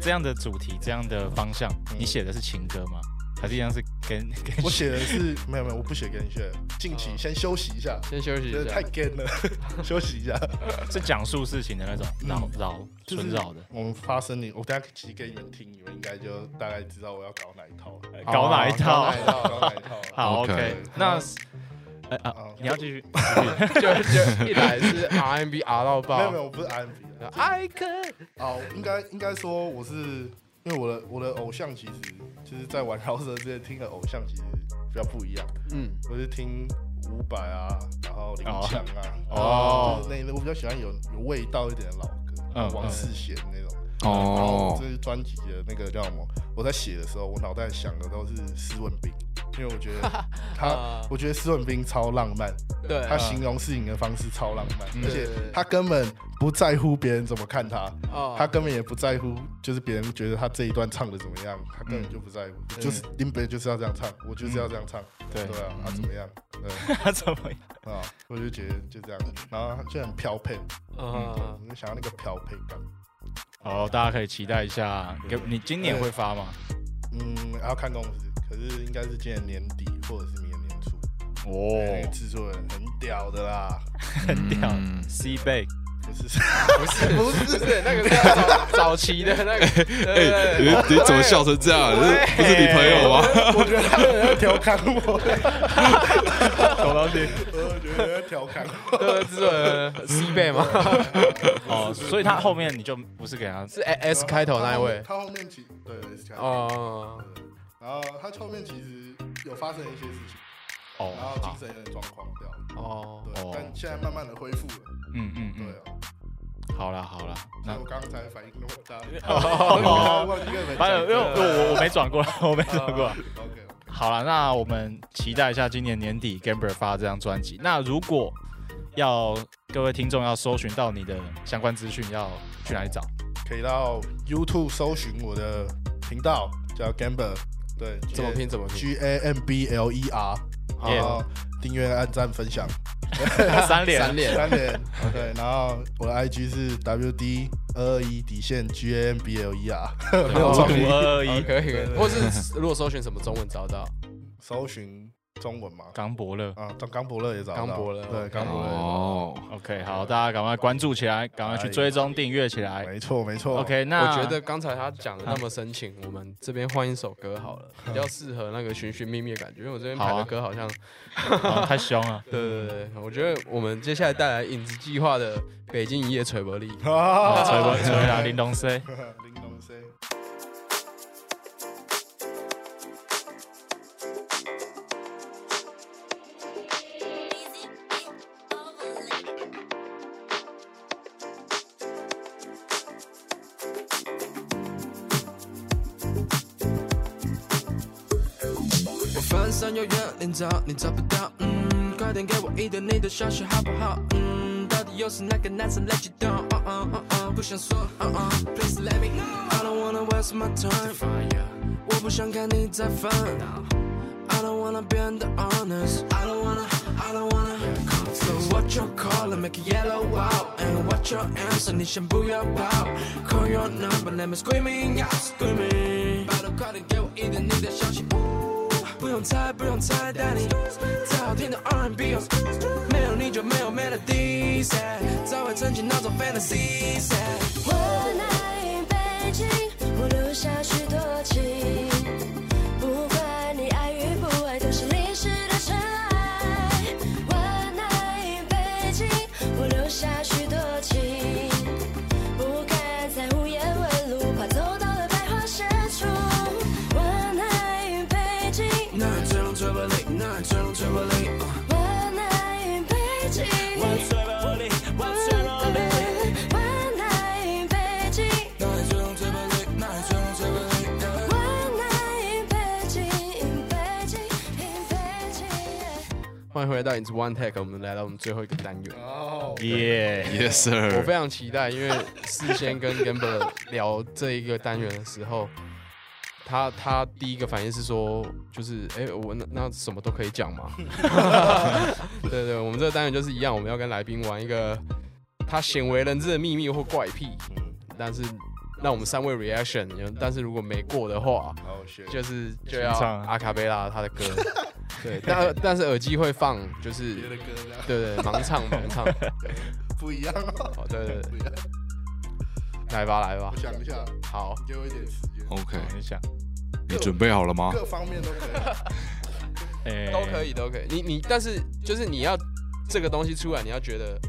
这样的主题，这样的方向，嗯。你写的是情歌吗？还是一样是跟 (laughs) 跟我写的是没有没有，我不写给你写，近期先休息一下，先休息一下。太。干了，(laughs) 休息一下。(laughs) 是讲述事情的那种绕绕纯绕的，我们发生你，我等下其实给你们听，你们应该就大概知道我要搞哪一套。了。搞哪一套？搞哪一套搞哪一套？好 OK 那哎啊啊，你要继续，就就一来是 RMB R 到爆，没有没有，我不是 R&B 的。I can 哦，应该应该说我是因为我的我的偶像其实就是在玩饶舌之前听的偶像其实比较不一样，嗯我是听伍佰啊，然后林哦强啊，哦就是那我比较喜欢有有味道一点的老歌，嗯王世贤那种。哦这是专辑的那个叫什么？我在写的时候，我脑袋想的都是施文斌，因为我觉得 (laughs) 他啊，我觉得施文斌超浪漫，对，他形容事情的方式超浪漫，嗯而且他根本不在乎别人怎么看他，哦他根本也不在乎，就是别人觉得他这一段唱的怎么样，他根本就不在乎，嗯就是林北就是要这样唱，我就是要这样唱，对对啊，他怎么样？对 (laughs) 他怎么样？啊，我就觉得就这样，然后他就很飘配，嗯就想要那个飘配感，好，大家可以期待一下，给你今年会发吗？嗯，要看公司，可是应该是今年年底或者是明年年初，那哦。个，制作人很屌的啦，很屌。嗯，C 贝不是。不是。不是那个是早早期的那个，(laughs) 哎，你你怎么笑成这样？这是不是你朋友吗？我觉得他有人在调侃我，什么东西？我觉得有人在调侃我。对制作人 C 贝吗？哦，所以他后面你就不是给他。是 S 开头那一位。他后面其对 S 开头，哦，然后他后面其实有发生一些事情，哦然后精，神有点状况掉，哦，对哦，但现在慢慢的恢复了，嗯嗯嗯，对啊，好啦好啦，那我刚才反应那么大，(laughs) 哦。忘记跟你们反正因为我我我没转过来，我没转过来。(laughs) OK，好了，那我们期待一下今年年底 Gambler 发这张专辑。那如果要各位听众要搜寻到你的相关资讯，要去哪里找？可以到 YouTube 搜寻我的频道叫 Gambler，对，怎么拼怎么拼？G A M B L E R，然后订阅、按赞、分享。(laughs) 三连。三连。(laughs) 三连，(laughs) 对，然后我的 IG 是 W D 二二一底线 G A M B L E R，没二二哦一可以。或是如果搜寻什么中文找到，搜寻中文嘛，刚伯乐。啊，张刚伯乐也找得到刚伯乐对刚伯乐，哦，OK，好，大家赶快关注起来，赶快去追踪订阅起来。没错没错 OK，那我觉得刚才他讲的那么深情，我们这边换一首歌好了，(laughs) 比较适合那个寻寻觅觅的感觉，因为我这边排的歌好像，(laughs) 哦太凶 (laughs) 了。对对对对，我觉得我们接下来带来影子计划的《北京一夜锤伯利》，啊吹不吹啊？林东 C，你找不到，嗯，快点给我一点你的消息好不好？嗯，到底又是哪个男生 let you go，不想说，嗯嗯，please let me know。I don't wanna waste my time，我不想看你再烦。I don't wanna be the honest. I don't wanna, I don't wanna. So what you call make it yellow out? And what your answer? 你先不要跑。Call your number, let me screaming out, screaming. 拜托快点给我一点你的消息。不用猜，不用猜，带你在好听的 R&B，没有你就没有 melody。早晚沉浸那种 fantasy。我爱北京，我留下许多情。欢迎回到影子 One Take，我们来到我们最后一个单元。哦，耶！Yes 我 sir，我非常期待，因为事先跟 Gambler 聊这一个单元的时候，他他第一个反应是说，就是哎、我那那什么都可以讲嘛。(laughs) 对对，我们这个单元就是一样，我们要跟来宾玩一个他鲜为人知的秘密或怪癖，嗯但是让我们三位 reaction，但是如果没过的话，就是就要唱阿卡贝拉他的歌。(laughs) 对，但但是耳机会放，就是别的歌对对盲唱盲唱。(laughs) 不一样哦，好，对对对，不一样。来吧来吧我，想一下，好。你给我一点时间，OK，你想，你准备好了吗？各方面都可以。哎 (laughs) 都可以，都可以。你你，但是就是你要这个东西出来，你要觉得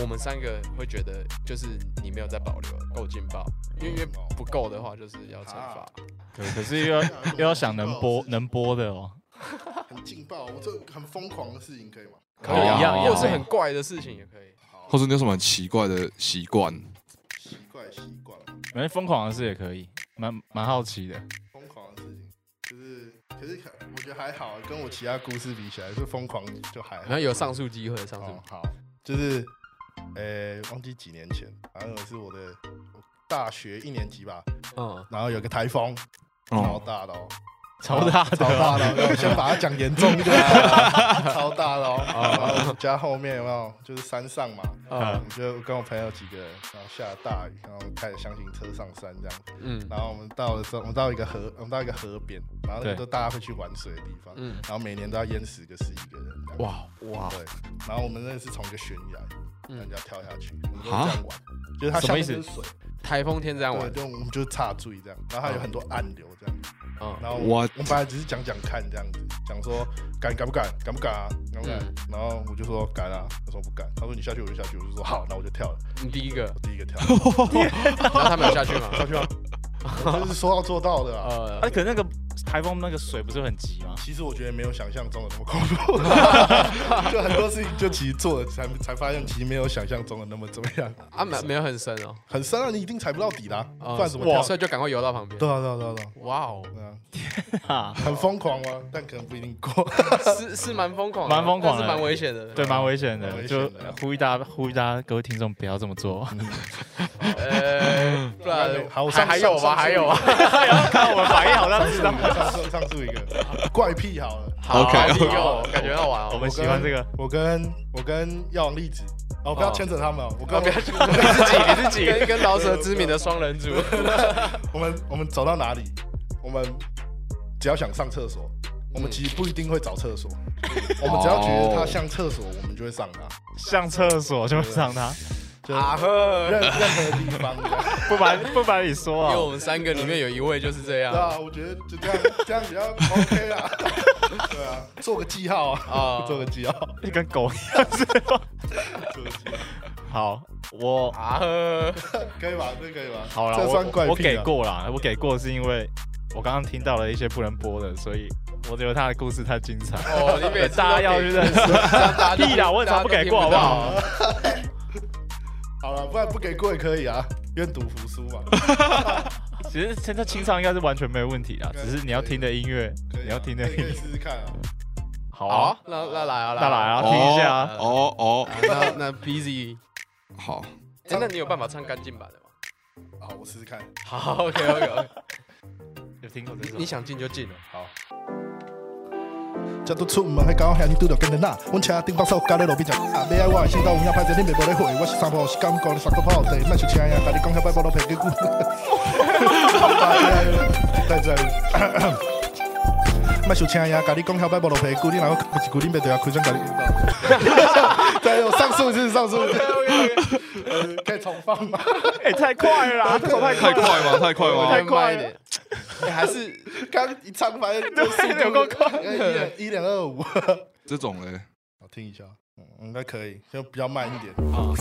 我们三个会觉得，就是你没有在保留，够劲爆。因为因为不够的话，就是要惩罚。可可是又要 (laughs) 又要想能播能播的哦。很劲爆，我这很疯狂的事情可以吗？可以啊，一样一样或者是很怪的事情也可以。或者你有什么很奇怪的习惯？奇怪习惯，反正疯狂的事也可以，蛮蛮好奇的。就是可是我觉得还好，跟我其他故事比起来，是疯狂就还好。然后。有上诉机会，上诉哦。好，就是呃，忘记几年前，好像是我的我大学一年级吧，嗯，然后有个台风，超哦，大的哦，超大的。超大的哦，我先把它讲严重一点。啊，(laughs) 超大的哦。然后我们家后面有没有？就是山上嘛，啊我就跟我朋友几个人，然后下了大雨，然后开着箱型车上山这样，嗯。然后我们到的时候，我们到一个河，我们到一个河边，然后那个都大家会去玩水的地方，嗯。然后每年都要淹死个十一个人。哇哇，对，然后我们那是从一个悬崖，嗯。人家跳下去，我们都这啊样玩，就是它下面是水，台风天这样，玩，就我们就是插注意这样，然后它有很多暗流这样，嗯，然后我我们本来只是讲讲看这样子，讲说敢敢不敢，敢不敢啊，敢不敢嗯？然后我就说敢啊，他说不敢，他说你下去我就下去，我就说好，那我就跳了，你第一个，我第一个跳，(laughs) 然后他们有下去吗？(laughs) 下去啊，我就是说到做到的啊。呃。哎，，可能那个台风那个水不是很急吗？其实我觉得没有想象中的那么恐怖，(laughs) 就很多事情就其实做了才才发现，其实没有想象中的那么怎么样，啊没没有很深哦，很深啊，你一定踩不到底啦，哦不然怎么跳？所以就赶快游到旁边。对啊对啊对啊对啊哇哦，对啊，(laughs) 很疯狂吗？但可能不一定过。(laughs) 是是蛮疯狂的，蛮疯狂是蛮危险的。对，蛮危险的，就呼吁大家，呼吁大家各位听众不要这么做。呃，不然还还有吧，上还有啊。看我们反应好像知道。上述上述一个怪癖好了，好 OK，第一个我感觉要玩。我们喜欢这个。我跟我跟药王粒子，哦，不要牵扯他们，我跟不要我你自己你自己跟跟饶舌知名的双人组。我们我们走到哪里，我们只要想上厕所，我们其实不一定会找厕所，我们只要觉得它像厕所，我们就会上它，像厕所就上他，就啊呵，任任何地方。(laughs) 不瞒不瞒你说啊因为，我们三个里面有一位就是这样对。啊，我觉得就这样，(laughs) 这样比较 OK 啦。(laughs) 对啊，做个记号啊，啊做个记号，你跟狗一样是吗？做个记号，好，我啊呵，可以吧？这可以吧？好了，这算怪我我给过啦，我给过是因为我刚刚听到了一些不能播的，所以我觉得他的故事太精彩。哦，你每次都大家要去认识。大家都屁啦我很常不给过好不好？好了，不然不给过也可以啊，愿赌服输嘛。(laughs) 其实现在清唱应该是完全没有问题啦，只是你要听的音乐，你要听的音乐，试试看啊。好啊那那来啊，那来啊，听一下啊。哦哦，啊那那 Busy，好，哎，那你有办法唱干净版的吗？好，我试试看。好，OK OK OK，(laughs) 有听过这首？你想进就进了。好。才拄出门，迄狗兄弟拄着跟着哪？阮车顶帮手加咧路边食，啊！要爱我的心斗有影歹势，恁袂无咧回。我是三步是感觉你三个跑地，莫想车呀，甲你讲遐摆无路赔给久。再再。莫想车呀，甲你讲遐摆无落皮久，你若要开一句，恁袂对啊，开枪甲你。再有上诉是上诉，呃可以重放吗？哎，太快了太太快快吗？太快吗？太快一点，哎还是刚一唱发现这速度有够快一点一点二五。这种嘞，我听一下，嗯，应该可以，就比较慢一点。啊，嗯，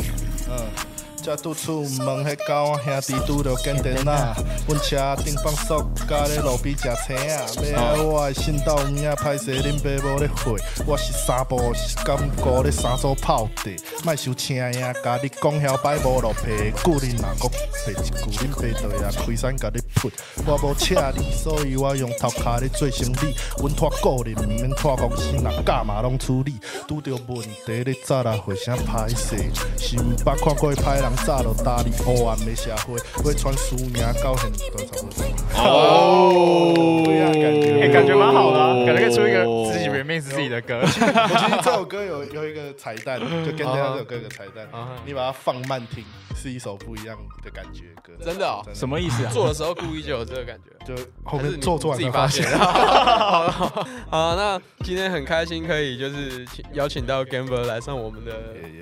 才拄出门，迄狗兄弟拄着跟电哪？阮车顶放塑胶咧路边食青啊！要爱我的心斗有影歹势，恁爸无咧回。我是三步是感觉咧三组泡地，莫受请呀！甲你讲遐摆无路皮，久恁若搁白一句，恁爸就也开山甲你喷。我无请你，所以我用头壳咧做生理。阮拖个人，毋免拖公司，若干嘛拢处理。拄着问题咧早来回声歹势，是毋捌看过的歹人早就搭理黑暗的社会，要传输赢到现在差不多。哦不一样的感觉哎，感觉蛮好的啊，感觉可以出一个自己 remix 自己的歌。我觉得这首歌有有一个彩蛋，就跟这首歌有个彩蛋啊，你把它放慢听，是一首不一样的感觉歌。真的哦什么意思啊？做的时候故意就有这个感觉。就后面做做完自己发才发现现。(laughs) 好了，好，那今天很开心可以就是邀请到 Gamber 来上我们的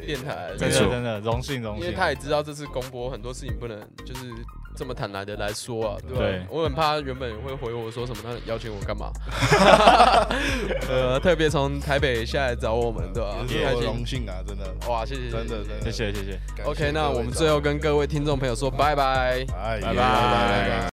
电台，真的真的荣幸荣幸。因为他也知道这次公播很多事情不能就是这么坦然的来说啊，对吧？对我很怕原本会回我说什么，他邀请我干嘛？(laughs) 呃，特别从台北下来找我们，对吧？也荣幸啊，真的，哇，谢谢，真的真的谢谢谢谢。OK，那我们最后跟各位听众朋友说拜拜。哎拜拜拜拜。